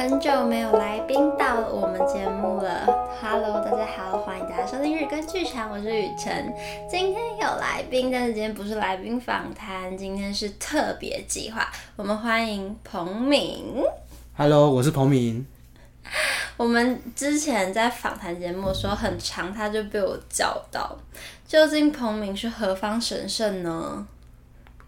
很久没有来宾到我们节目了，Hello，大家好，欢迎大家收听日更剧场，我是雨辰。今天有来宾，但是今天不是来宾访谈，今天是特别计划，我们欢迎彭敏。Hello，我是彭敏。我们之前在访谈节目的时候很长，他就被我叫到，究竟彭明是何方神圣呢？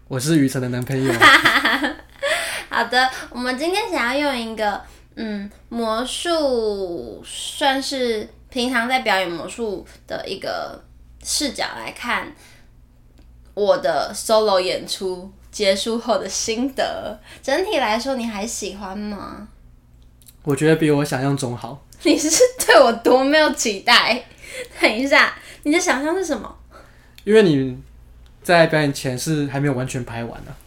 我是雨辰的男朋友。好的，我们今天想要用一个嗯魔术，算是平常在表演魔术的一个视角来看我的 solo 演出结束后的心得。整体来说，你还喜欢吗？我觉得比我想象中好。你是对我多没有期待？等一下，你的想象是什么？因为你在表演前是还没有完全拍完呢、啊。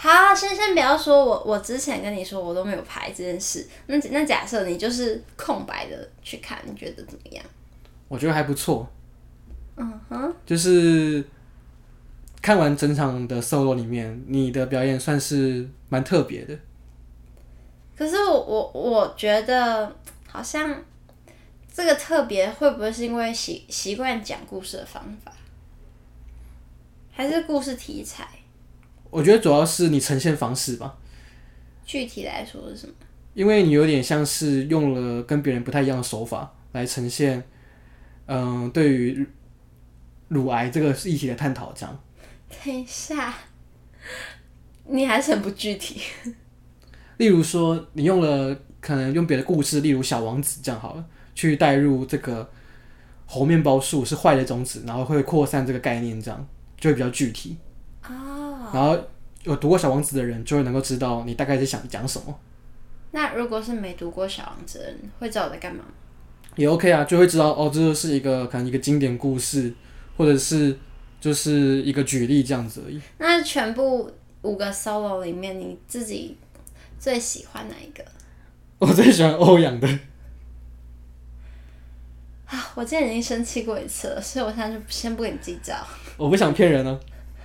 好，先先不要说我，我之前跟你说我都没有排这件事。那那假设你就是空白的去看，你觉得怎么样？我觉得还不错。嗯哼，就是看完整场的 solo 里面，你的表演算是蛮特别的。可是我我我觉得好像这个特别会不会是因为习习惯讲故事的方法，还是故事题材？我觉得主要是你呈现方式吧。具体来说是什么？因为你有点像是用了跟别人不太一样的手法来呈现，嗯、呃，对于乳癌这个议题的探讨，这样。等一下，你还是很不具体。例如说，你用了可能用别的故事，例如《小王子》这样好了，去带入这个猴面包树是坏的种子，然后会扩散这个概念，这样就会比较具体。然后有读过《小王子》的人就会能够知道你大概是想讲什么。那如果是没读过《小王子》的人，会知道我在干嘛？也 OK 啊，就会知道哦，这就是一个可能一个经典故事，或者是就是一个举例这样子而已。那全部五个 solo 里面，你自己最喜欢哪一个？我最喜欢欧阳的。啊，我今天已经生气过一次了，所以我现在就先不跟你计较。我不想骗人呢、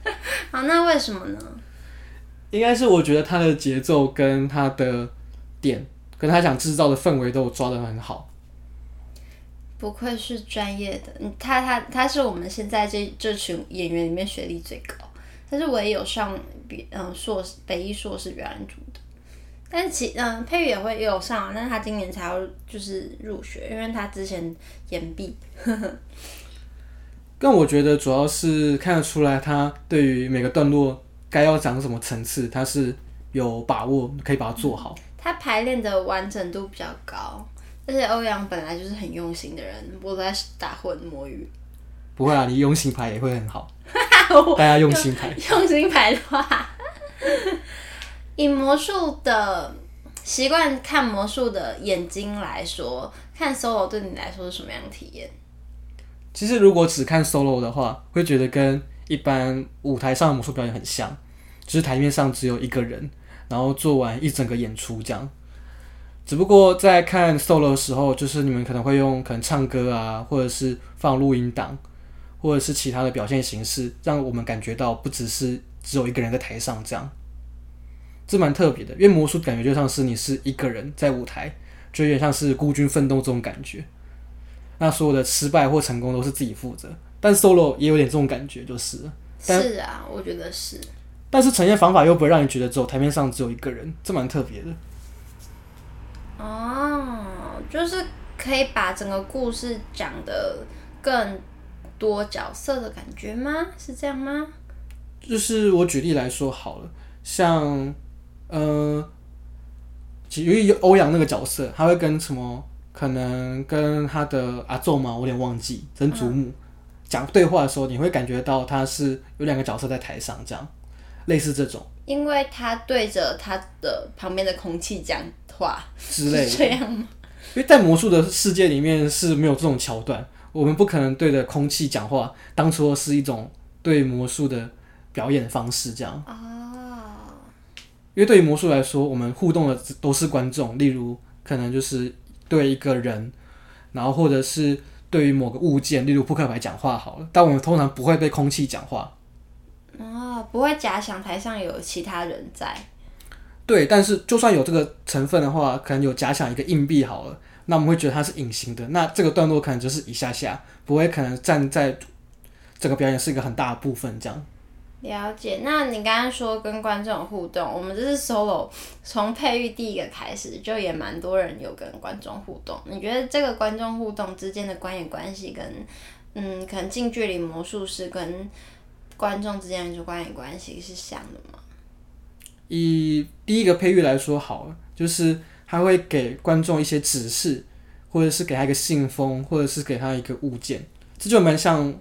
啊。好，那为什么呢？应该是我觉得他的节奏跟他的点，跟他想制造的氛围都有抓得很好。不愧是专业的，他他他是我们现在这这群演员里面学历最高，但是我也有上比嗯硕士北艺硕士表演组的。但其嗯佩玉也会也有上，但是他今年才要就是入学，因为他之前延毕。但我觉得主要是看得出来，他对于每个段落该要讲什么层次，他是有把握可以把它做好。他排练的完整度比较高，而且欧阳本来就是很用心的人，我在打混摸鱼。不会啊，你用心排也会很好。大家用心排，用心排的话，以魔术的习惯看魔术的眼睛来说，看 solo 对你来说是什么样的体验？其实，如果只看 solo 的话，会觉得跟一般舞台上的魔术表演很像，就是台面上只有一个人，然后做完一整个演出这样。只不过在看 solo 的时候，就是你们可能会用可能唱歌啊，或者是放录音档，或者是其他的表现形式，让我们感觉到不只是只有一个人在台上这样。这蛮特别的，因为魔术感觉就像是你是一个人在舞台，就有点像是孤军奋斗这种感觉。那所有的失败或成功都是自己负责，但 solo 也有点这种感觉，就是。是啊，我觉得是。但是呈现方法又不会让你觉得只有台面上只有一个人，这蛮特别的。哦，就是可以把整个故事讲的更多角色的感觉吗？是这样吗？就是我举例来说好了，像，嗯、呃，由于欧阳那个角色，他会跟什么？可能跟他的阿祖嘛，我有点忘记，曾祖母讲对话的时候，你会感觉到他是有两个角色在台上，这样类似这种。因为他对着他的旁边的空气讲话之类的，这样吗？因为在魔术的世界里面是没有这种桥段，我们不可能对着空气讲话，当初是一种对魔术的表演方式，这样。哦。因为对于魔术来说，我们互动的都是观众，例如可能就是。对一个人，然后或者是对于某个物件，例如扑克牌讲话好了，但我们通常不会被空气讲话。哦，不会假想台上有其他人在。对，但是就算有这个成分的话，可能有假想一个硬币好了，那我们会觉得它是隐形的。那这个段落可能就是一下下，不会可能站在这个表演是一个很大的部分这样。了解。那你刚刚说跟观众互动，我们这是 solo，从配乐第一个开始就也蛮多人有跟观众互动。你觉得这个观众互动之间的观演关系跟，嗯，可能近距离魔术师跟观众之间的观演关系是像的吗？以第一个配乐来说好了，就是他会给观众一些指示，或者是给他一个信封，或者是给他一个物件，这就蛮像。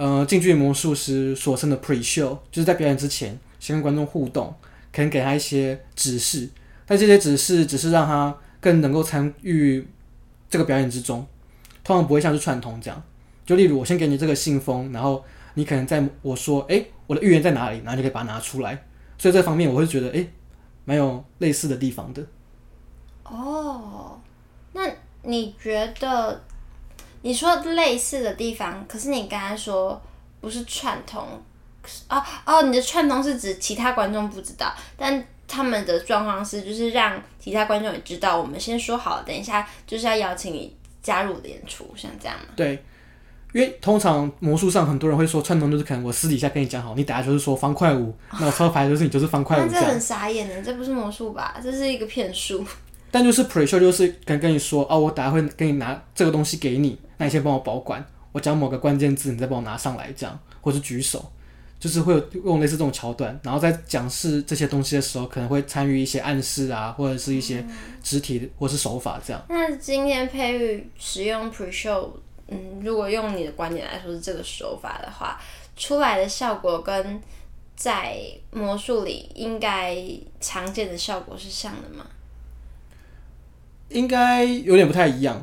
呃，近距离魔术师所称的 pre-show，就是在表演之前先跟观众互动，可能给他一些指示，但这些指示只是让他更能够参与这个表演之中，通常不会像是串通这样。就例如我先给你这个信封，然后你可能在我说，哎，我的预言在哪里，然后就可以把它拿出来。所以这方面我会觉得，哎，蛮有类似的地方的。哦，那你觉得？你说类似的地方，可是你刚才说不是串通，哦哦，你的串通是指其他观众不知道，但他们的状况是就是让其他观众也知道，我们先说好，等一下就是要邀请你加入演出，像这样吗？对，因为通常魔术上很多人会说串通就是可能我私底下跟你讲好，你等下就是说方块五，那我抽牌就是你就是方块五这样。这很傻眼的，这不是魔术吧？这是一个骗术。但就是 pre-show 就是跟跟你说哦，我等下会给你拿这个东西给你，那你先帮我保管，我讲某个关键字，你再帮我拿上来，这样或是举手，就是会有用类似这种桥段，然后在讲示这些东西的时候，可能会参与一些暗示啊，或者是一些肢体或是手法这样。那今天佩玉使用 pre-show，嗯，如果用你的观点来说是这个手法的话，出来的效果跟在魔术里应该常见的效果是像的吗？应该有点不太一样，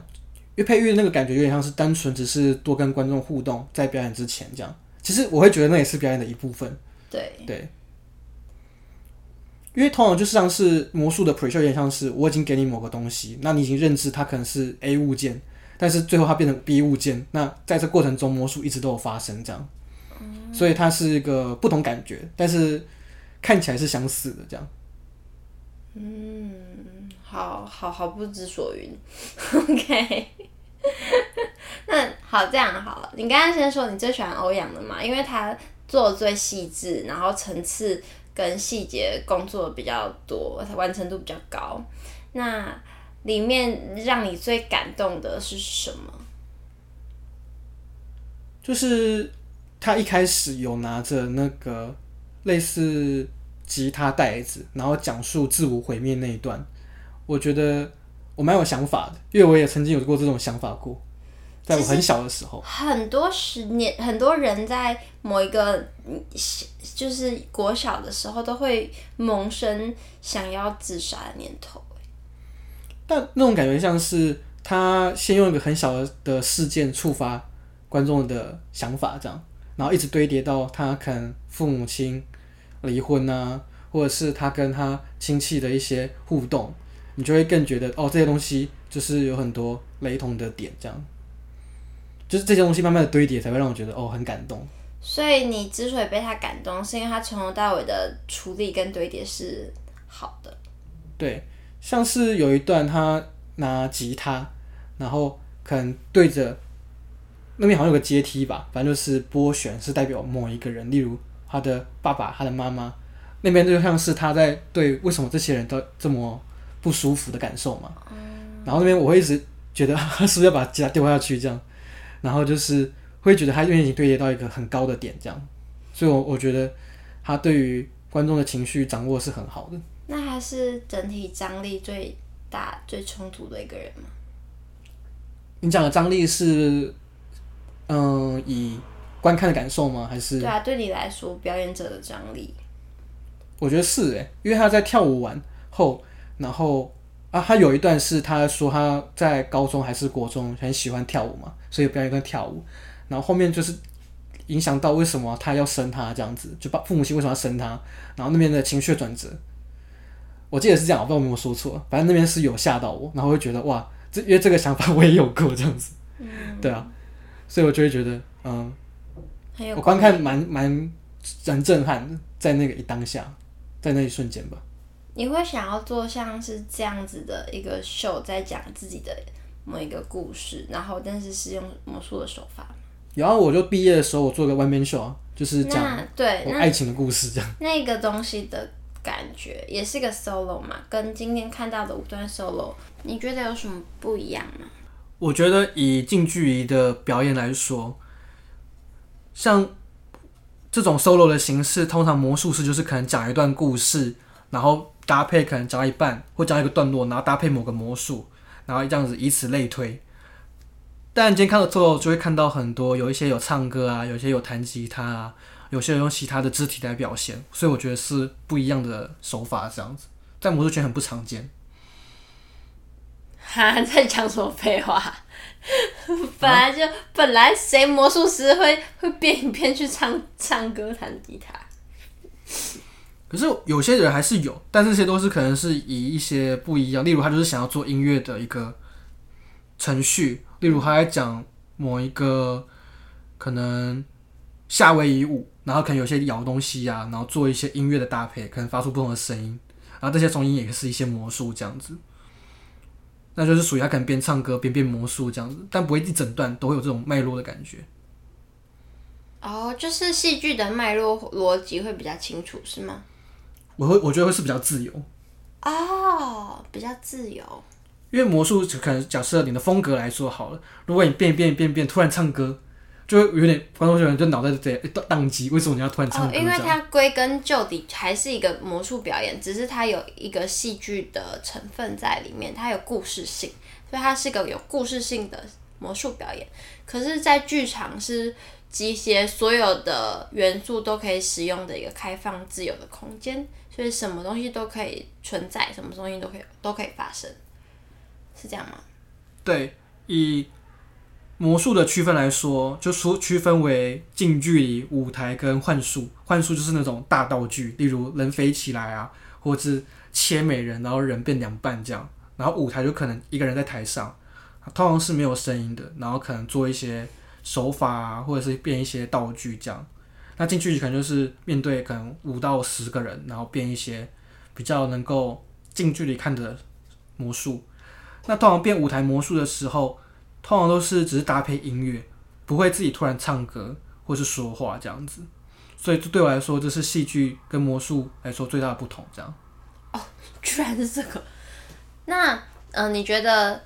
因为配乐那个感觉有点像是单纯只是多跟观众互动，在表演之前这样。其实我会觉得那也是表演的一部分。对对，因为通常就像是魔术的 pre-show，有点像是我已经给你某个东西，那你已经认知它可能是 A 物件，但是最后它变成 B 物件，那在这过程中魔术一直都有发生这样，嗯、所以它是一个不同感觉，但是看起来是相似的这样。嗯。好好好，不知所云。OK，那好，这样好了。你刚刚先说你最喜欢欧阳的嘛？因为他做的最细致，然后层次跟细节工作比较多，完成度比较高。那里面让你最感动的是什么？就是他一开始有拿着那个类似吉他带子，然后讲述自我毁灭那一段。我觉得我蛮有想法的，因为我也曾经有过这种想法过，在我很小的时候。很多十年，很多人在某一个就是国小的时候，都会萌生想要自杀的念头。但那种感觉像是他先用一个很小的事件触发观众的想法，这样，然后一直堆叠到他可能父母亲离婚啊，或者是他跟他亲戚的一些互动。你就会更觉得哦，这些东西就是有很多雷同的点，这样，就是这些东西慢慢的堆叠，才会让我觉得哦，很感动。所以你之所以被他感动，是因为他从头到尾的处理跟堆叠是好的。对，像是有一段他拿吉他，然后可能对着那边好像有个阶梯吧，反正就是拨弦是代表某一个人，例如他的爸爸、他的妈妈，那边就像是他在对为什么这些人都这么。不舒服的感受嘛，然后那边我会一直觉得他 是不是要把吉他丢下去这样，然后就是会觉得他愿意堆叠到一个很高的点这样，所以我我觉得他对于观众的情绪掌握是很好的。那他是整体张力最大、最冲突的一个人吗？你讲的张力是，嗯，以观看的感受吗？还是？对啊，对你来说，表演者的张力，我觉得是诶，因为他在跳舞完后。然后啊，他有一段是他说他在高中还是国中很喜欢跳舞嘛，所以表演跟跳舞。然后后面就是影响到为什么他要生他这样子，就把父母亲为什么要生他，然后那边的情绪转折，我记得是这样，我不知道有没有说错，反正那边是有吓到我，然后会觉得哇，这因为这个想法我也有过这样子，嗯、对啊，所以我就会觉得嗯，我观看蛮蛮蛮震撼的，在那个一当下，在那一瞬间吧。你会想要做像是这样子的一个秀，在讲自己的某一个故事，然后但是是用魔术的手法。然后我就毕业的时候，我做个 one man show，就是讲对我爱情的故事这样。那个东西的感觉也是个 solo 嘛，跟今天看到的五段 solo，你觉得有什么不一样吗？我觉得以近距离的表演来说，像这种 solo 的形式，通常魔术师就是可能讲一段故事，然后搭配可能讲一半或讲一个段落，然后搭配某个魔术，然后这样子以此类推。但今天看到之后就会看到很多，有一些有唱歌啊，有些有弹吉他啊，有些人用其他的肢体来表现，所以我觉得是不一样的手法，这样子在魔术圈很不常见。哈，在讲什么废话？本来就、本来谁魔术师会会变一变去唱唱歌弹吉他？可是有些人还是有，但这些都是可能是以一些不一样，例如他就是想要做音乐的一个程序，例如他在讲某一个可能夏威夷舞，然后可能有些摇东西啊，然后做一些音乐的搭配，可能发出不同的声音，然后这些声音也是一些魔术这样子。那就是属于他可能边唱歌边变魔术这样子，但不会一整段都会有这种脉络的感觉。哦，就是戏剧的脉络逻辑会比较清楚，是吗？我会我觉得会是比较自由。哦，比较自由。因为魔术可能假设你的风格来说好了，如果你变变变变突然唱歌。就有点观众觉得就脑袋在宕机，为什么你要突然唱歌？哦，因为它归根究底还是一个魔术表演，只是它有一个戏剧的成分在里面，它有故事性，所以它是个有故事性的魔术表演。可是，在剧场是集结所有的元素都可以使用的一个开放自由的空间，就是什么东西都可以存在，什么东西都可以都可以发生，是这样吗？对，以。魔术的区分来说，就说区分为近距离舞台跟幻术。幻术就是那种大道具，例如人飞起来啊，或者是切美人，然后人变两半这样。然后舞台就可能一个人在台上，通常是没有声音的，然后可能做一些手法啊，或者是变一些道具这样。那近距离可能就是面对可能五到十个人，然后变一些比较能够近距离看的魔术。那通常变舞台魔术的时候，通常都是只是搭配音乐，不会自己突然唱歌或是说话这样子，所以对我来说，这是戏剧跟魔术来说最大的不同。这样哦，居然是这个。那嗯、你觉得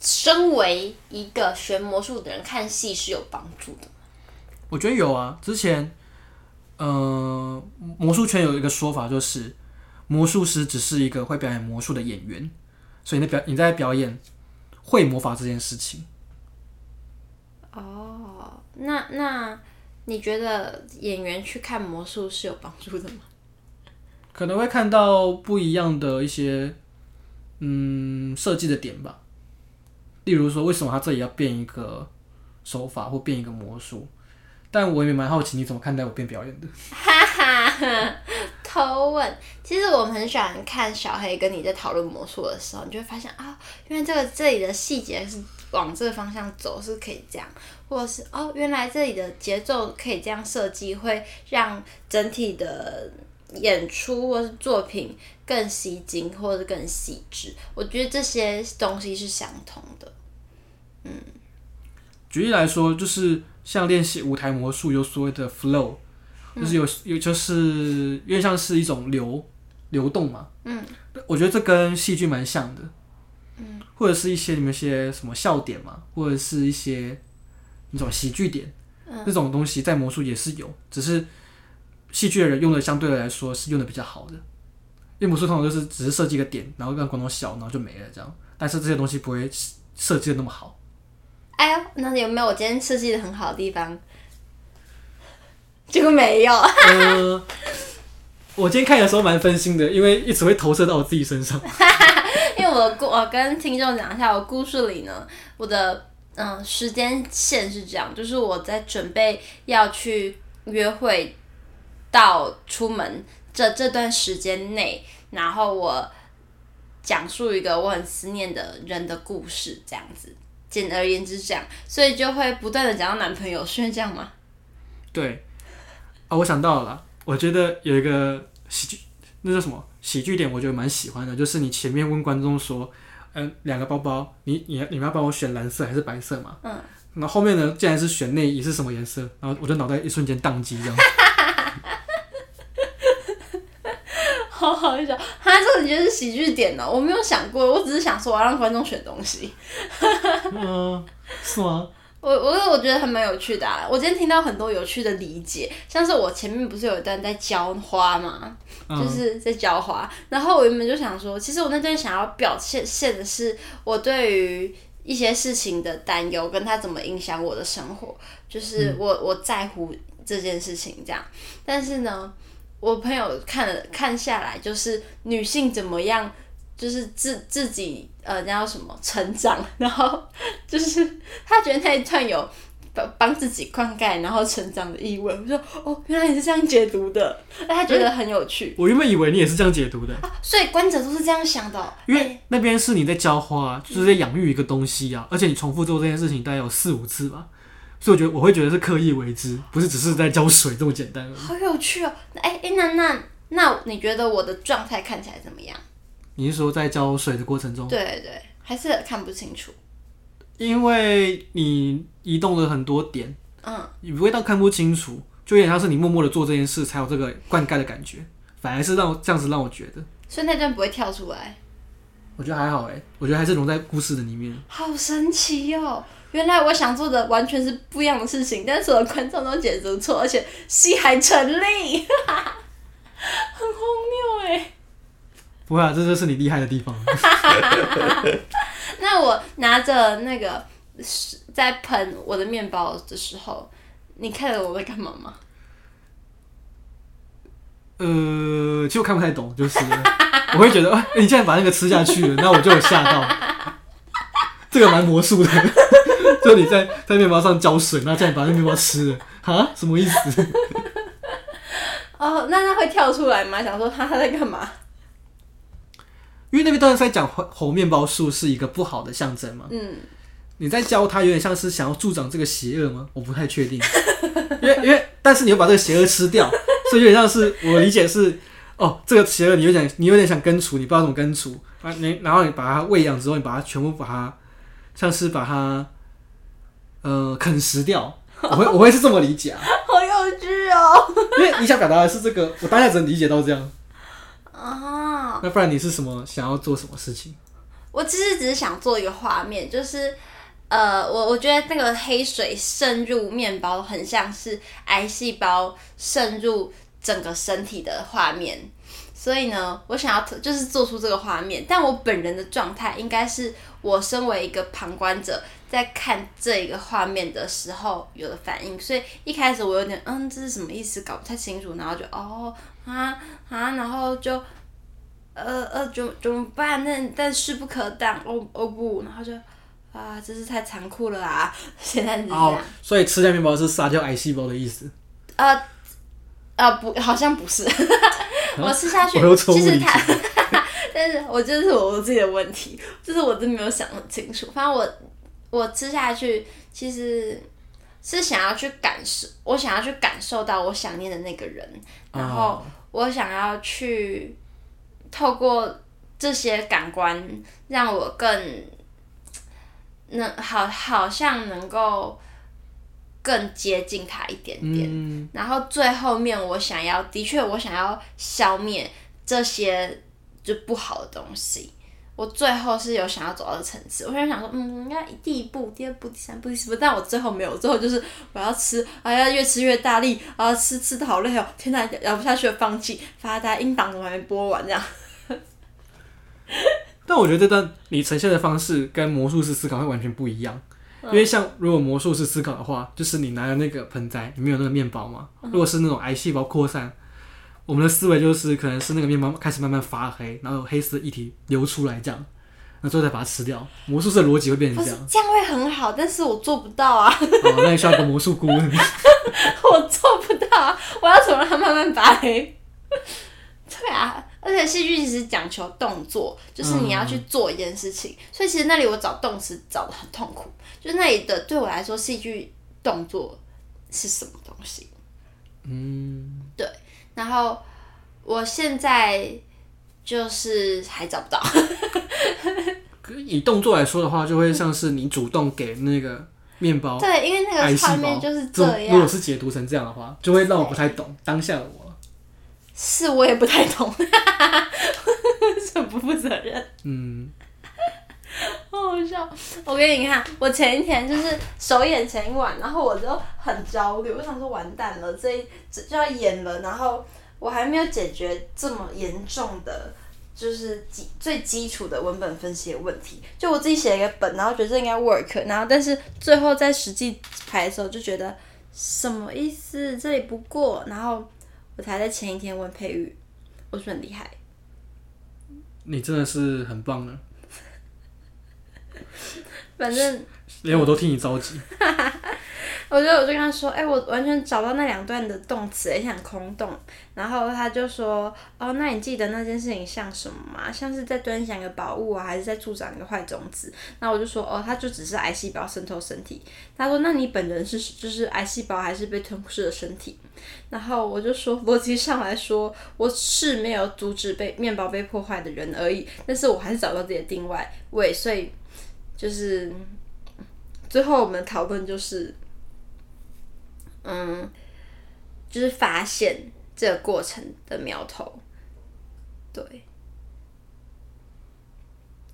身为一个学魔术的人看戏是有帮助的？我觉得有啊。之前嗯、呃，魔术圈有一个说法，就是魔术师只是一个会表演魔术的演员，所以你表你在表演。会魔法这件事情，哦，那那你觉得演员去看魔术是有帮助的吗？可能会看到不一样的一些，嗯，设计的点吧。例如说，为什么他这里要变一个手法或变一个魔术？但我也蛮好奇你怎么看待我变表演的。哈哈，偷问。其实我很喜欢看小黑跟你在讨论魔术的时候，你就会发现啊，原来这个这里的细节是往这个方向走，是可以这样，或者是哦，原来这里的节奏可以这样设计，会让整体的演出或是作品更吸睛，或者更细致。我觉得这些东西是相同的。嗯，举例来说，就是。像练习舞台魔术有所谓的 flow，就是有有就是有点像是一种流流动嘛。嗯，我觉得这跟戏剧蛮像的。嗯，或者是一些你们一些什么笑点嘛，或者是一些那种喜剧点，嗯，那种东西在魔术也是有，只是戏剧的人用的相对来说是用的比较好的。因为魔术通常就是只是设计一个点，然后让观众笑，然后就没了这样。但是这些东西不会设计的那么好。哎呦，那有没有我今天设计的很好的地方？结果没有。呃，我今天看的时候蛮分心的，因为一直会投射到我自己身上。因为我故，我跟听众讲一下，我故事里呢，我的嗯、呃、时间线是这样，就是我在准备要去约会到出门这这段时间内，然后我讲述一个我很思念的人的故事，这样子。简而言之，这样，所以就会不断的讲到男朋友，是这样吗？对，啊、哦，我想到了，我觉得有一个喜剧，那叫什么喜剧点，我觉得蛮喜欢的，就是你前面问观众说，嗯、呃，两个包包，你你你们要帮我选蓝色还是白色嘛？嗯。那后，面呢，竟然是选内衣是什么颜色？然后我的脑袋一瞬间宕机，这样。好好笑，他这个你觉得是喜剧点呢？我没有想过，我只是想说我要让观众选东西。嗯，是吗？我我我觉得还蛮有趣的啊！我今天听到很多有趣的理解，像是我前面不是有一段在浇花嘛，嗯、就是在浇花，然后我原本就想说，其实我那段想要表现现的是我对于一些事情的担忧，跟他怎么影响我的生活，就是我、嗯、我在乎这件事情这样。但是呢，我朋友看了看下来，就是女性怎么样。就是自自己呃，叫什么成长，然后就是他觉得那一段有帮帮自己灌溉，然后成长的意味。我说哦，原来你是这样解读的，那 他觉得很有趣。我原本以为你也是这样解读的啊，所以观者都是这样想的。因为那边是你在浇花，就是在养育一个东西啊，而且你重复做这件事情大概有四五次吧，所以我觉得我会觉得是刻意为之，不是只是在浇水这么简单。好有趣哦！哎哎，那那那你觉得我的状态看起来怎么样？你是说在浇水的过程中？对对，还是看不清楚。因为你移动了很多点，嗯，你不会到看不清楚，就有点像是你默默的做这件事才有这个灌溉的感觉，反而是让我这样子让我觉得。所以那段不会跳出来？我觉得还好哎，我觉得还是融在故事的里面。好神奇哦！原来我想做的完全是不一样的事情，但是所有观众都解读错，而且戏还成立，很荒谬哎。不会啊，这就是你厉害的地方。那我拿着那个在喷我的面包的时候，你看着我在干嘛吗？呃，其实我看不太懂，就是 我会觉得，哎、欸，你竟然把那个吃下去了，那我就有吓到。这个蛮魔术的，就你在在面包上浇水，然后竟然把那面包吃了，啊？什么意思？哦，那他会跳出来吗？想说他他在干嘛？因为那边当时在讲猴面包树是一个不好的象征嘛，嗯，你在教他有点像是想要助长这个邪恶吗？我不太确定，因为因为但是你又把这个邪恶吃掉，所以有点像是我理解是哦，这个邪恶你有点你有点想根除，你不知道怎么根除啊，你然后你把它喂养之后，你把它全部把它像是把它呃啃食掉，我会我会是这么理解啊，好有趣哦，因为你想表达的是这个，我当下只能理解到这样。啊，那不然你是什么想要做什么事情？我其实只是想做一个画面，就是呃，我我觉得那个黑水渗入面包，很像是癌细胞渗入整个身体的画面，所以呢，我想要就是做出这个画面。但我本人的状态应该是我身为一个旁观者，在看这一个画面的时候有的反应。所以一开始我有点嗯，这是什么意思？搞不太清楚，然后就哦。啊啊！然后就，呃呃，怎怎么办？那但势不可挡，哦哦不，然后就，啊，真是太残酷了啊！现在是这样。哦，所以吃下面包是杀掉癌细胞的意思？呃呃不，好像不是。我吃下去，其实它，但是我就是我自己的问题，就是我真没有想很清楚。反正我我吃下去，其实。是想要去感受，我想要去感受到我想念的那个人，然后我想要去透过这些感官，让我更能好，好像能够更接近他一点点。嗯。然后最后面，我想要，的确，我想要消灭这些就不好的东西。我最后是有想要走到的层次，我就想说，嗯，应该第一步、第二步、第三步、第四步，但我最后没有，最后就是我要吃，哎呀，越吃越大力，啊，吃吃的好累哦，天呐，咬不下去了，放弃，发呆，音档怎么还没播完这样？但我觉得这段你呈现的方式跟魔术师思考会完全不一样，因为像如果魔术师思考的话，就是你拿了那个盆栽里面有那个面包嘛，如果是那种癌细胞扩散。我们的思维就是，可能是那个面包开始慢慢发黑，然后有黑色液体流出来，这样，那最后再把它吃掉。魔术师的逻辑会变成这样，这样会很好，但是我做不到啊。哦，那你需要个魔术顾问。我做不到啊，我要怎么让它慢慢发黑？对啊，而且戏剧其实讲求动作，就是你要去做一件事情，嗯、所以其实那里我找动词找的很痛苦。就是那里的对我来说，戏剧动作是什么东西？嗯，对。然后我现在就是还找不到。以动作来说的话，就会像是你主动给那个面包，对，因为那个画面就是这样。如果是解读成这样的话，就会让我不太懂当下的我。是我也不太懂，很不负责任。嗯，好好笑。我给你看，我前一天就是首演前一晚，然后我就很焦虑，我想说完蛋了，这这就要演了，然后我还没有解决这么严重的。就是基最基础的文本分析的问题，就我自己写了一个本，然后觉得这应该 work，然后但是最后在实际排的时候就觉得什么意思？这里不过，然后我才在前一天问佩玉，我说很厉害，你真的是很棒呢，反正连我都替你着急。我就我就跟他说，哎、我完全找到那两段的动词，也很空洞。然后他就说，哦，那你记得那件事情像什么吗？像是在端详一个宝物啊，还是在助长一个坏种子？那我就说，哦，它就只是癌细胞渗透身体。他说，那你本人是就是癌细胞，还是被吞噬的身体？然后我就说，逻辑上来说，我是没有阻止被面包被破坏的人而已。但是我还是找到自己的定位，所以就是最后我们的讨论就是。嗯，就是发现这个过程的苗头，对，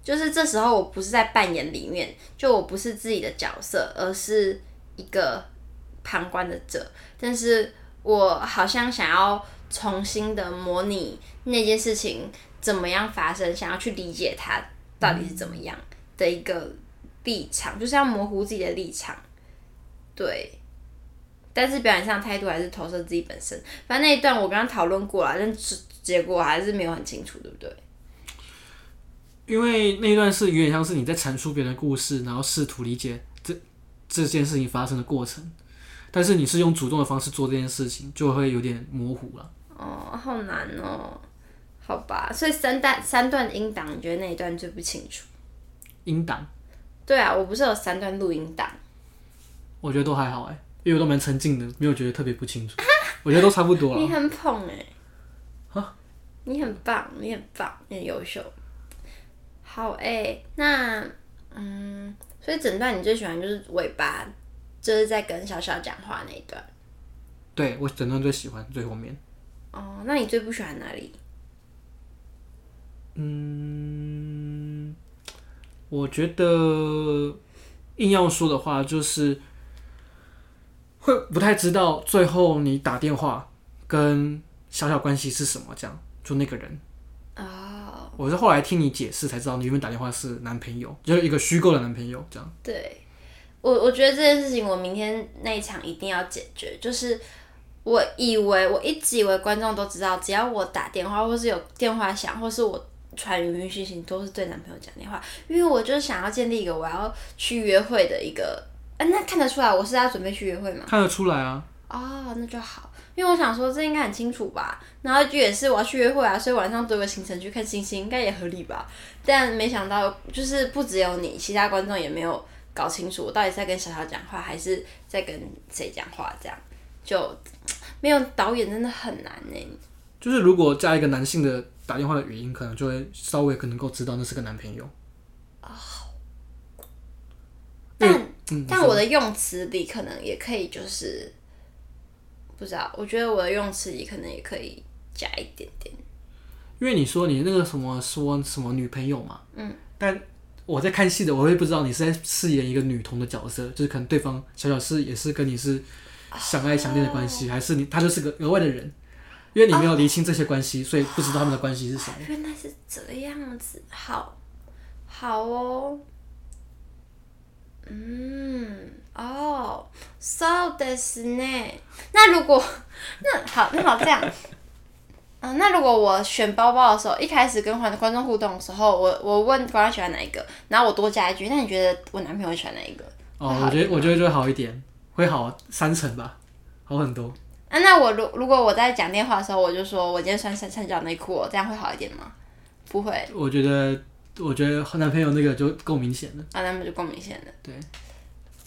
就是这时候我不是在扮演里面，就我不是自己的角色，而是一个旁观的者，但是我好像想要重新的模拟那件事情怎么样发生，想要去理解它到底是怎么样的一个立场，就是要模糊自己的立场，对。但是表演上态度还是投射自己本身，反正那一段我刚刚讨论过了，但是结果还是没有很清楚，对不对？因为那一段是有点像是你在阐述别人的故事，然后试图理解这这件事情发生的过程，但是你是用主动的方式做这件事情，就会有点模糊了。哦，好难哦，好吧，所以三段三段音档，你觉得那一段最不清楚？音档？对啊，我不是有三段录音档，我觉得都还好哎。因为我都蛮沉静的，没有觉得特别不清楚。我觉得都差不多了。你很捧哎、欸，你很棒，你很棒，你很优秀。好哎、欸，那嗯，所以整段你最喜欢就是尾巴，就是在跟小小讲话那一段。对，我整段最喜欢最后面。哦，那你最不喜欢哪里？嗯，我觉得硬要说的话就是。会不太知道最后你打电话跟小小关系是什么？这样就那个人哦，我是后来听你解释才知道，你原本打电话是男朋友，就是一个虚构的男朋友这样。对，我我觉得这件事情我明天那一场一定要解决。就是我以为我一直以为观众都知道，只要我打电话或是有电话响，或是我传语音讯息，都是对男朋友讲电话，因为我就是想要建立一个我要去约会的一个。那看得出来我是要准备去约会吗？看得出来啊。哦，那就好，因为我想说这应该很清楚吧。然后就也是我要去约会啊，所以晚上多个行程去看星星，应该也合理吧。但没想到，就是不只有你，其他观众也没有搞清楚我到底在跟小小讲话，还是在跟谁讲话。这样就没有导演真的很难呢。就是如果加一个男性的打电话的语音，可能就会稍微可能够知道那是个男朋友。哦。但。嗯、但我的用词里可能也可以，就是不知道。我觉得我的用词里可能也可以加一点点。因为你说你那个什么说什么女朋友嘛，嗯，但我在看戏的，我会不知道你是在饰演一个女童的角色，就是可能对方小小是也是跟你是相爱相恋的关系，哦，还是你他就是个额外的人？因为你没有厘清这些关系，哦，所以不知道他们的关系是什么。原来是这样子，好，好哦。嗯，哦，so ですね。那如果那好，那好这样。嗯、呃，那如果我选包包的时候，一开始跟观观众互动的时候，我我问观众喜欢哪一个，然后我多加一句，那你觉得我男朋友喜欢哪一个？哦，我觉得我觉得就会好一点，会好三成吧，好很多。啊，那我如如果我在讲电话的时候，我就说我今天穿三三角内裤，这样会好一点吗？不会。我觉得。 我觉得和男朋友那个就够明显了，啊，那么就够明显了。对，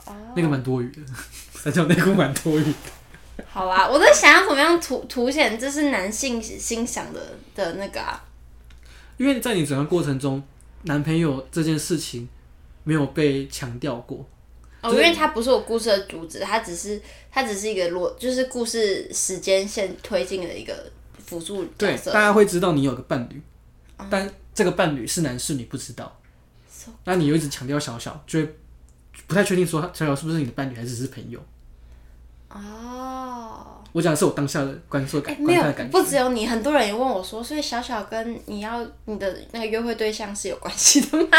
哦，那个蛮多余的，三角内裤蛮多余的。好啊，我在想要怎么样凸凸显这是男性心想的的那个啊。因为在你整个过程中，男朋友这件事情没有被强调过。哦，因为他不是我故事的主旨，他只是他只是一个逻，就是故事时间线推进的一个辅助角色。对，大家会知道你有个伴侣，嗯、但这个伴侣是男是女不知道。那你又一直强调小小，就会不太确定说小小是不是你的伴侣，还是只是朋友。哦。我讲的是我当下的观受感，欸、没有感觉。不只有你，很多人也问我说，所以小小跟你要你的那个约会对象是有关系的吗？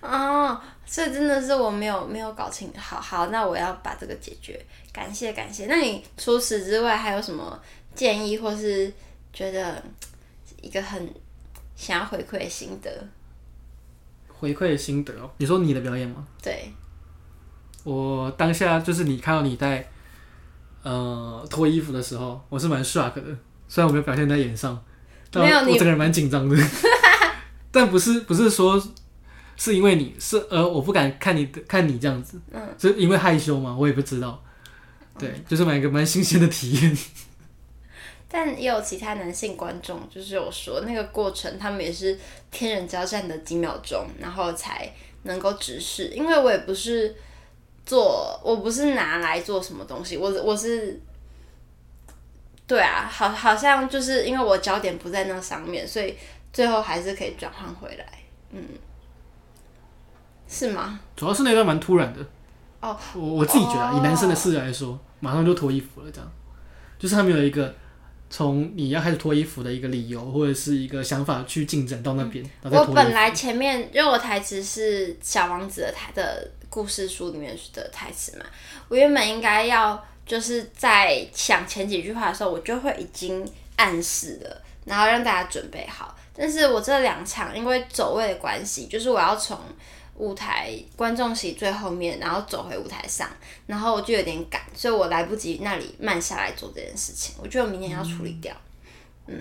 哦，所以真的是我没有没有搞清。好好，那我要把这个解决。感谢感谢。那你除此之外还有什么建议，或是觉得一个很想要回馈的心得？回馈的心得哦，你说你的表演吗？对。我当下就是你看到你在。呃，脱衣服的时候，我是蛮 shock 的。虽然我没有表现在脸上，但我整个人蛮紧张的。但不是不是说是因为你是呃，我不敢看你看你这样子，嗯，是因为害羞吗？我也不知道。对，嗯、就是蛮一个蛮新鲜的体验。但也有其他男性观众，就是有说那个过程，他们也是天人交战的几秒钟，然后才能够直视。因为我也不是。做我不是拿来做什么东西，我我是，对啊，好好像就是因为我焦点不在那上面，所以最后还是可以转换回来，嗯，是吗？主要是那段蛮突然的，哦，我我自己觉得，以男生的视角来说，哦，马上就脱衣服了，这样，就是他没有一个从你要开始脱衣服的一个理由或者是一个想法去进展到那边。嗯，我本来前面因为我台词是小王子的台的。故事书里面的台词嘛，我原本应该要就是在想前几句话的时候，我就会已经暗示了，然后让大家准备好。但是我这两场因为走位的关系，就是我要从舞台观众席最后面，然后走回舞台上，然后我就有点赶，所以我来不及那里慢下来做这件事情。我觉得我明天要处理掉，嗯。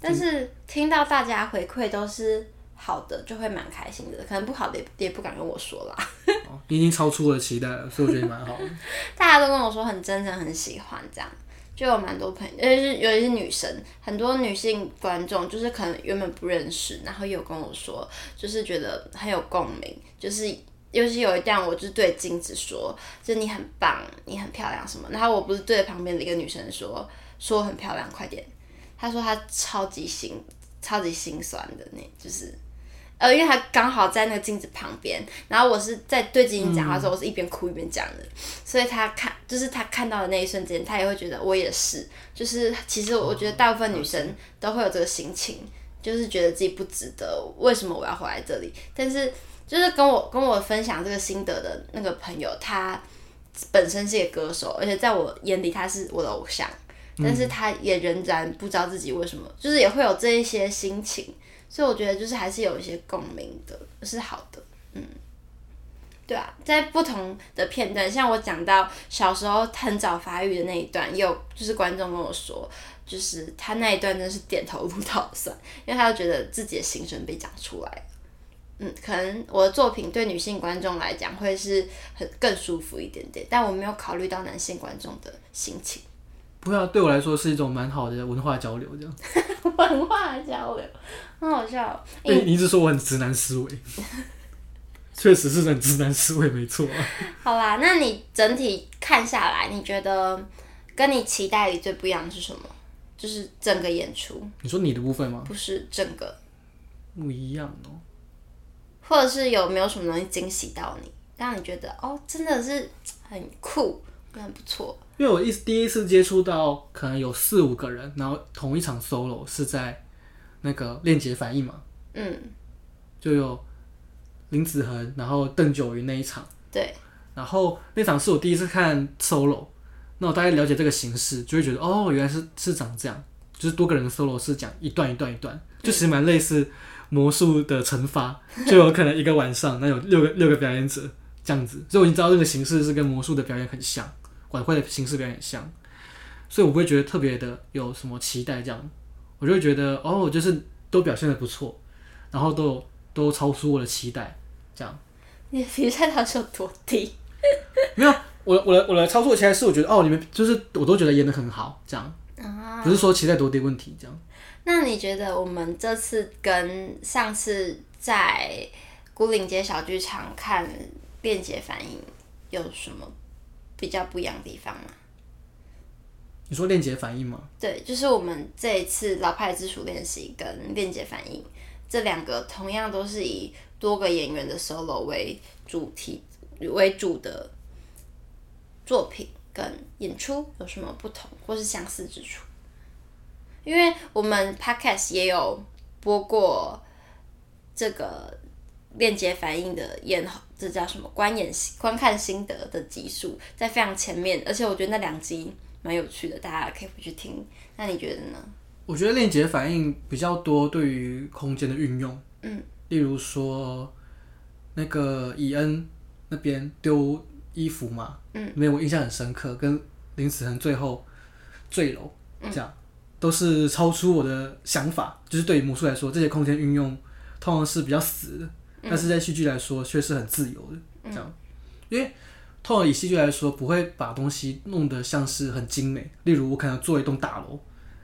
但是听到大家回馈都是。好的就会蛮开心的，可能不好的也也不敢跟我说啦。已经超出了期待了，所以我觉得蛮好的。大家都跟我说很真诚，很喜欢这样，就有蛮多朋友，尤其是尤其是女生，很多女性观众，就是可能原本不认识，然后有跟我说，就是觉得很有共鸣，就是尤其有一段，我就是对镜子说，就你很棒，你很漂亮什么，然后我不是对旁边的一个女生说，说很漂亮，快点，她说她超级心，超级心酸的那，就是。呃，因为他刚好在那个镜子旁边，然后我是在对镜子讲话的时候，我是一边哭一边讲的，所以他看，就是他看到的那一瞬间，他也会觉得我也是，就是其实我觉得大部分女生都会有这个心情，就是觉得自己不值得，为什么我要活在这里？但是就是跟我跟我分享这个心得的那个朋友，他本身是一个歌手，而且在我眼里他是我的偶像，但是他也仍然不知道自己为什么，就是也会有这一些心情。所以我觉得就是还是有一些共鸣的，是好的，嗯，对啊，在不同的片段，像我讲到小时候很早发育的那一段，也有就是观众跟我说，就是他那一段真是点头如捣蒜，因为他就觉得自己的心声被讲出来了，嗯，可能我的作品对女性观众来讲会是很更舒服一点点，但我没有考虑到男性观众的心情。不会啊，对我来说是一种蛮好的文化交流，这样。文化交流，很好笑。你你一直说我很直男思维，确实是很直男思维，没错啊。好啦，那你整体看下来，你觉得跟你期待里最不一样的是什么？就是整个演出。你说你的部分吗？不是整个。不一样哦。或者是有没有什么东西惊喜到你，让你觉得哦，真的是很酷，很不错。因为我一第一次接触到可能有四五个人，然后同一场 solo 是在那个链接反应嘛，嗯，就有林子恒，然后邓九云那一场，对，然后那场是我第一次看 solo，那我大概了解这个形式，就会觉得哦，原来是是长这样，就是多个人的 solo 是讲一段一段一段，就其实蛮类似魔术的惩罚，就有可能一个晚上那有六个六个表演者这样子，所以我已经知道这个形式是跟魔术的表演很像。晚会的形式表演像，所以我不会觉得特别的有什么期待，这样，我就会觉得哦，就是都表现的不错，然后都有都超出我的期待，这样。你的比赛要求多低？没有，我我的我的超出的期待是我觉得哦，你们就是我都觉得演的很好，这样，啊不是说期待多低问题，这样。那你觉得我们这次跟上次在孤岭街小剧场看便捷反应有什么比较不一样的地方嘛？你说链接反应吗？对，就是我们这一次老派自主练习跟链接反应这两个，同样都是以多个演员的 solo 为主题为主的作品，跟演出有什么不同或是相似之处？因为我们 podcast 也有播过这个链接反应的演，这叫什么观演观看心得的集数，在非常前面，而且我觉得那两集蛮有趣的，大家可以回去听。那你觉得呢？我觉得链接反应比较多，对于空间的运用，嗯，例如说那个以恩那边丢衣服嘛，嗯，没有，我印象很深刻，跟林子恒最后坠楼这样。嗯都是超出我的想法，就是对于魔术来说，这些空间运用通常是比较死但是在戏剧来说却是很自由的，这样。嗯、因为通常以戏剧来说，不会把东西弄得像是很精美，例如我可能做一栋大楼，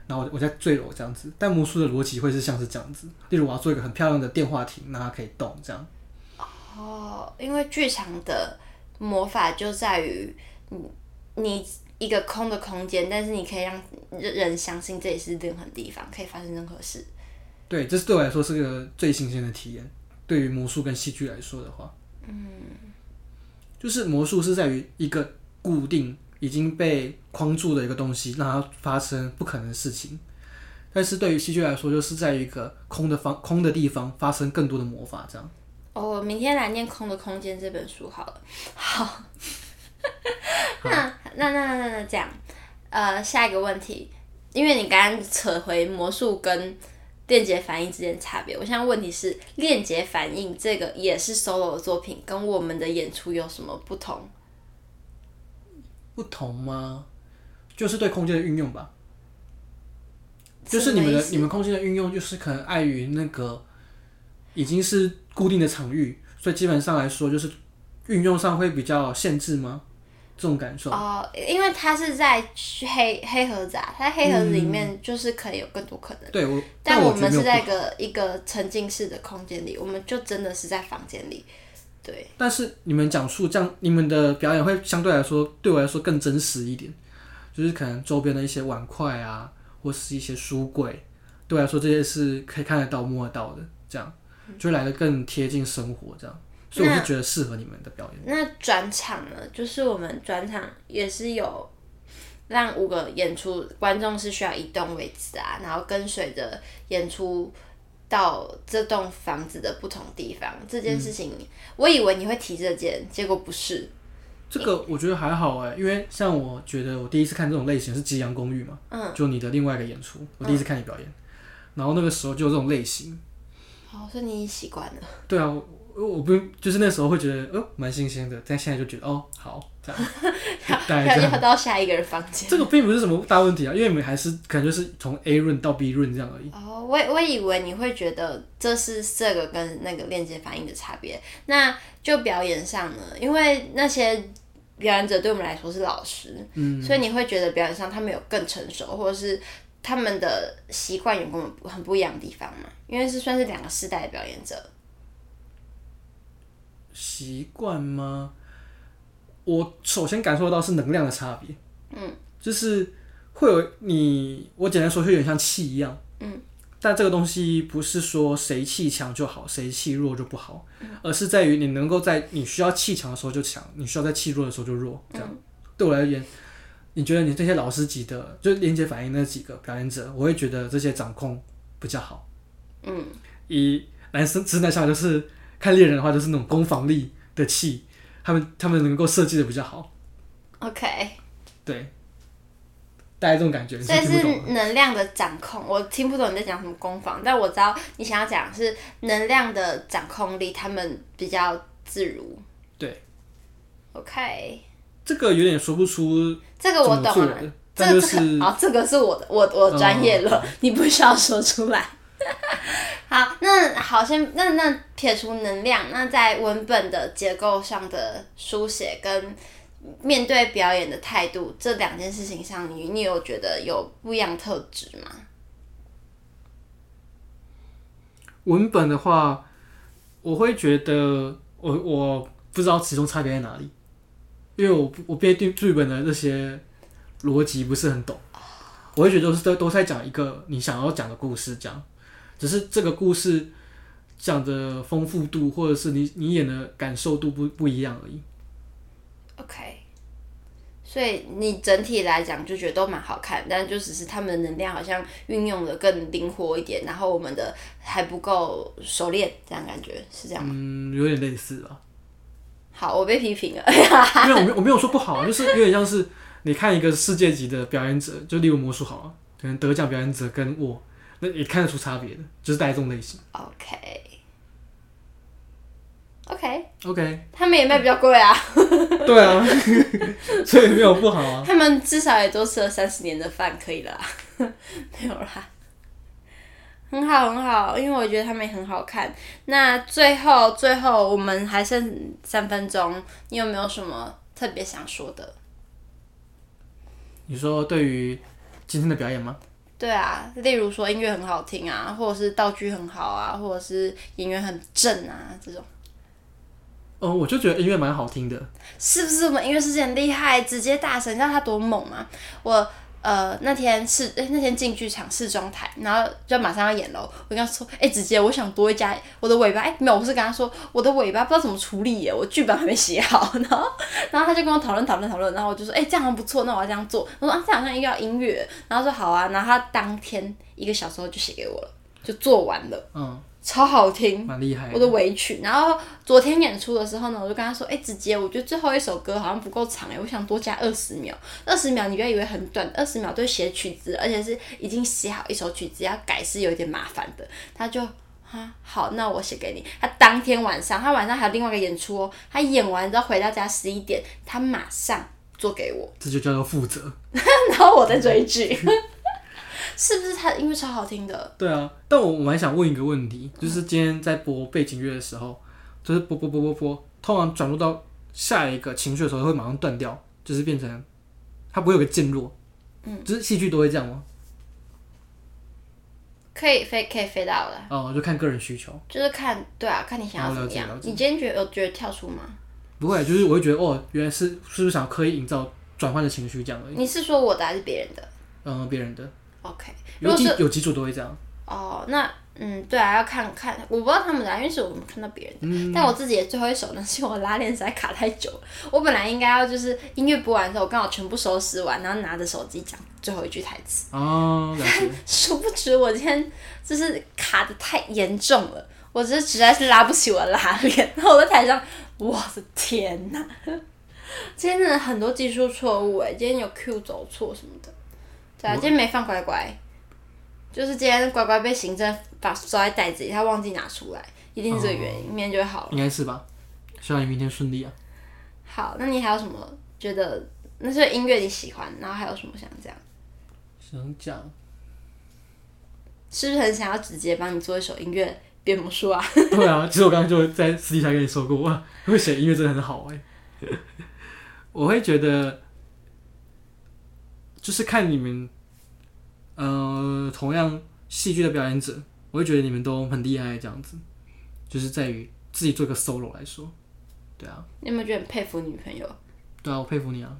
然后我在坠楼这样子，但魔术的逻辑会是像是这样子，例如我要做一个很漂亮的电话亭，让它可以动这样。哦，因为剧场的魔法就在于你你。一个空的空间，但是你可以让人相信这里是任何地方，可以发生任何事。对，这是对我来说是个最新鲜的体验。对于魔术跟戏剧来说的话，嗯，就是魔术是在于一个固定已经被框住的一个东西，让它发生不可能的事情。但是对于戏剧来说，就是在一个空的方空的地方发生更多的魔法，这样。哦，我明天来念《空的空间》这本书好了。好。那那那那那那这样，呃，下一个问题，因为你刚刚扯回魔术跟链接反应之间的差别，我现在问题是链接反应这个也是 solo 的作品，跟我们的演出有什么不同？不同吗？就是对空间的运用吧。就是你们的你们空间的运用，就是可能碍于那个已经是固定的场域，所以基本上来说，就是运用上会比较限制吗？这种感受哦，因为它是在黑黑盒子啊，它黑盒子里面就是可以有更多可能。对，我但我们是在一个一个沉浸式的空间里，我们就真的是在房间里。对。但是你们讲述这样，你们的表演会相对来说对我来说更真实一点，就是可能周边的一些碗筷啊，或是一些书柜，对我来说这些是可以看得到、摸得到的，这样就来的更贴近生活，这样。所以我就觉得适合你们的表演。那转场呢？就是我们转场也是有让五个演出观众是需要移动位置啊，然后跟随着演出到这栋房子的不同地方。这件事情，嗯、我以为你会提这件，结果不是。这个我觉得还好哎，因为像我觉得我第一次看这种类型是《吉阳公寓》嘛，嗯，就你的另外一个演出，我第一次看你表演，嗯、然后那个时候就有这种类型。哦，所以你已经习惯了。对啊。我不就是那时候会觉得哦蛮新鲜的，但现在就觉得哦好这样，大概要到下一个人房间。这个并不是什么大问题啊，因为你们还是可能就是从 A run 到 B run 这样而已。哦，我我以为你会觉得这是这个跟那个链接反应的差别。那就表演上呢，因为那些表演者对我们来说是老师，嗯，所以你会觉得表演上他们有更成熟，或者是他们的习惯有跟我们很不一样的地方嘛？因为是算是两个世代的表演者。习惯吗？我首先感受到是能量的差别，嗯，就是会有你，我简单说，就有点像气一样，嗯，但这个东西不是说谁气强就好，谁气弱就不好，嗯，而是在于你能够在你需要气强的时候就强，你需要在气弱的时候就弱，这样。嗯，对我而言，你觉得你这些老师级的，就连接反应那几个表演者，我会觉得这些掌控比较好，嗯，以男生直男上来就是。看猎人的话，就是那种攻防力的气，他们他们能够设计的比较好。OK，对，大概这种感觉。所以是能量的掌控，我听不懂你在讲什么攻防，但我知道你想要讲是能量的掌控力，他们比较自如。对，OK，这个有点说不出。这个我懂了，这个好，这个是我的，我我专业了，哦、你不需要说出来。好，那好先，那那撇除能量，那在文本的结构上的书写跟面对表演的态度这两件事情上，你你有觉得有不一样特质吗？文本的话，我会觉得我我不知道其中差别在哪里，因为我我编剧剧本的这些逻辑不是很懂，我会觉得都是都都在讲一个你想要讲的故事，讲只是这个故事讲的丰富度或者是你你演的感受度不不一样而已。OK。所以你整体来讲就觉得都蛮好看，但就只是他们的能量好像运用的更灵活一点，然后我们的还不够熟练，这样感觉是这样吗？嗯，有点类似吧。好，我被批评了。没有，我没有，我没有说不好，就是有点像是你看一个世界级的表演者，就例如魔术好了，可能得奖表演者跟我，那也看得出差别的，就是带这种类型。OK。OK，OK，Okay. Okay. 他们也卖比较贵啊。对啊，所以没有不好啊。他们至少也多吃了三十年的饭，可以了。没有啦，很好很好，因为我觉得他们也很好看。那最后最后我们还剩三分钟，你有没有什么特别想说的？你说对于今天的表演吗？对啊，例如说音乐很好听啊，或者是道具很好啊，或者是演员很正啊，这种。嗯，我就觉得音乐蛮好听的，是不是？我们音乐世界很厉害，直接大神，你知道他多猛吗？我呃那天是诶那天进剧场试妆台，然后就马上要演喽。我跟他说，哎，直接我想多一加我的尾巴，哎，没有，我是跟他说我的尾巴不知道怎么处理耶，我剧本还没写好。然后然后他就跟我讨论讨论讨论，然后我就说，哎，这样很不错，那我要这样做。我说啊，这样好像又要音乐，然后说好啊，然后他当天一个小时后就写给我了，就做完了。嗯。超好听，蛮厉害。我的尾曲，然后昨天演出的时候呢，我就跟他说：“哎、欸，子杰，我觉得最后一首歌好像不够长哎，我想多加二十秒。二十秒你不要以为很短，二十秒都写曲子，而且是已经写好一首曲子，要改是有点麻烦的。”他就啊，好，那我写给你。他当天晚上，他晚上还有另外一个演出哦。他演完之后回到家十一点，他马上做给我。这就叫做负责。然后我在追剧。是不是他的音乐超好听的？对啊，但我我还想问一个问题，就是今天在播背景乐的时候，就是播播播播播，通常转入到下一个情绪的时候会马上断掉，就是变成它不会有个渐弱，嗯，就是戏剧都会这样吗？可以飞可以飞到的哦，就看个人需求，就是看对啊，看你想要怎么样。你今天觉得有觉得跳出吗？不会，就是我会觉得哦，原来是是不是想刻意营造转换的情绪这样而已。你是说我的还是别人的？嗯，别人的。OK，有几有几组都会这样。哦，那嗯，对啊，要看看，我不知道他们的，因为是我们看到别人的。嗯、但我自己的最后一首呢，是我拉链实在卡太久了。我本来应该要就是音乐播完的时候，我刚好全部收拾完，然后拿着手机讲最后一句台词。哦，殊不知我今天就是卡的太严重了，我这实在是拉不起我的拉链。然后我在台上，我的天呐！今天真的很多技术错误哎，今天有 Q 走错什么的。对啊，今天没放乖乖，就是今天乖乖被行政把装在袋子里，他忘记拿出来，一定是这个原因，明天就会好了。应该是吧，希望你明天顺利啊。好，那你还有什么觉得那是音乐你喜欢，然后还有什么想讲？想讲，是不是很想要直接帮你做一首音乐变魔术啊？对啊，其实我刚刚就在私底下跟你说过，哇，会写音乐真的很好哎，我会觉得。就是看你们，呃，同样戏剧的表演者，我会觉得你们都很厉害，这样子，就是在于自己做一个 solo 来说，对啊。你有没有觉得很佩服女朋友？对啊，我佩服你啊。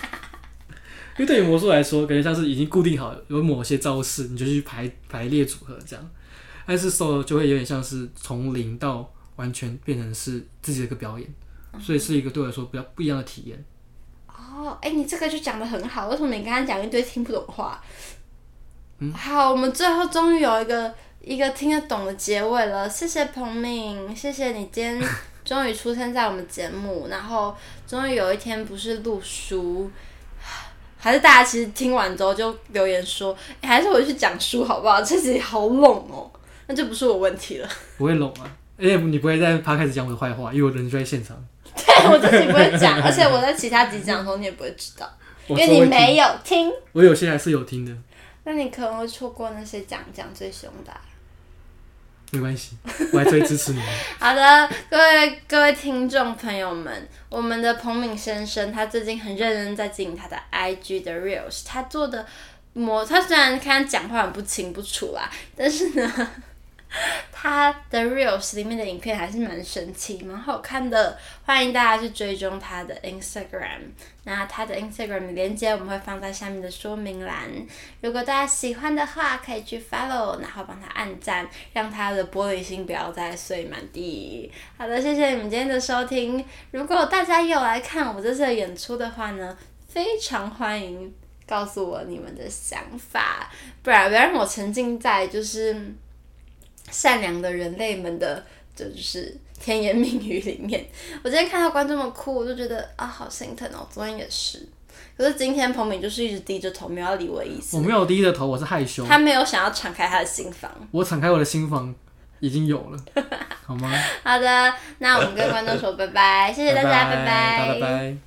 因为对于魔术来说，感觉像是已经固定好有某些招式，你就去排排列组合这样。但是 solo 就会有点像是从零到完全变成是自己的一个表演，所以是一个对我来说比较不一样的体验。哦，哎，你这个就讲的很好，为什么你刚刚讲一堆听不懂话？嗯，好，我们最后终于有一个一个听得懂的结尾了，谢谢彭敏，谢谢你今天终于出现在我们节目，然后终于有一天不是录书，还是大家其实听完之后就留言说，哎，还是我去讲书好不好？这集好冷哦，那就不是我问题了，不会冷啊，而且你不会在他开始讲我的坏话，因为我人就在现场。对，我自己不会讲，而且我在其他集讲的时候你也不会知道，因为你没有听。我有些还是有听的。那你可能会错过那些讲讲最凶的啊。没关系，我还最支持你。好的，各位各位听众朋友们，我们的彭敏先生他最近很认真在经营他的 IG 的 Reels，他做的模，他虽然看他讲话很不清不楚啦，但是呢。他的 reels 里面的影片还是蛮神奇、蛮好看的，欢迎大家去追踪他的 Instagram。那他的 Instagram 连接我们会放在下面的说明栏，如果大家喜欢的话，可以去 follow，然后帮他按赞，让他的玻璃心不要再碎满地。好的，谢谢你们今天的收听。如果大家有来看我这次的演出的话呢，非常欢迎告诉我你们的想法，不然不要让我沉浸在就是。善良的人类们的，就是甜言蜜语里面。我今天看到观众们哭，我就觉得啊，好心疼哦。昨天也是，可是今天彭敏就是一直低着头，没有要理我的意思。我没有低着头，我是害羞。他没有想要敞开他的心房。我敞开我的心房，已经有了，好吗？好的，那我们跟观众说拜拜，谢谢大家，拜拜。拜拜。拜拜。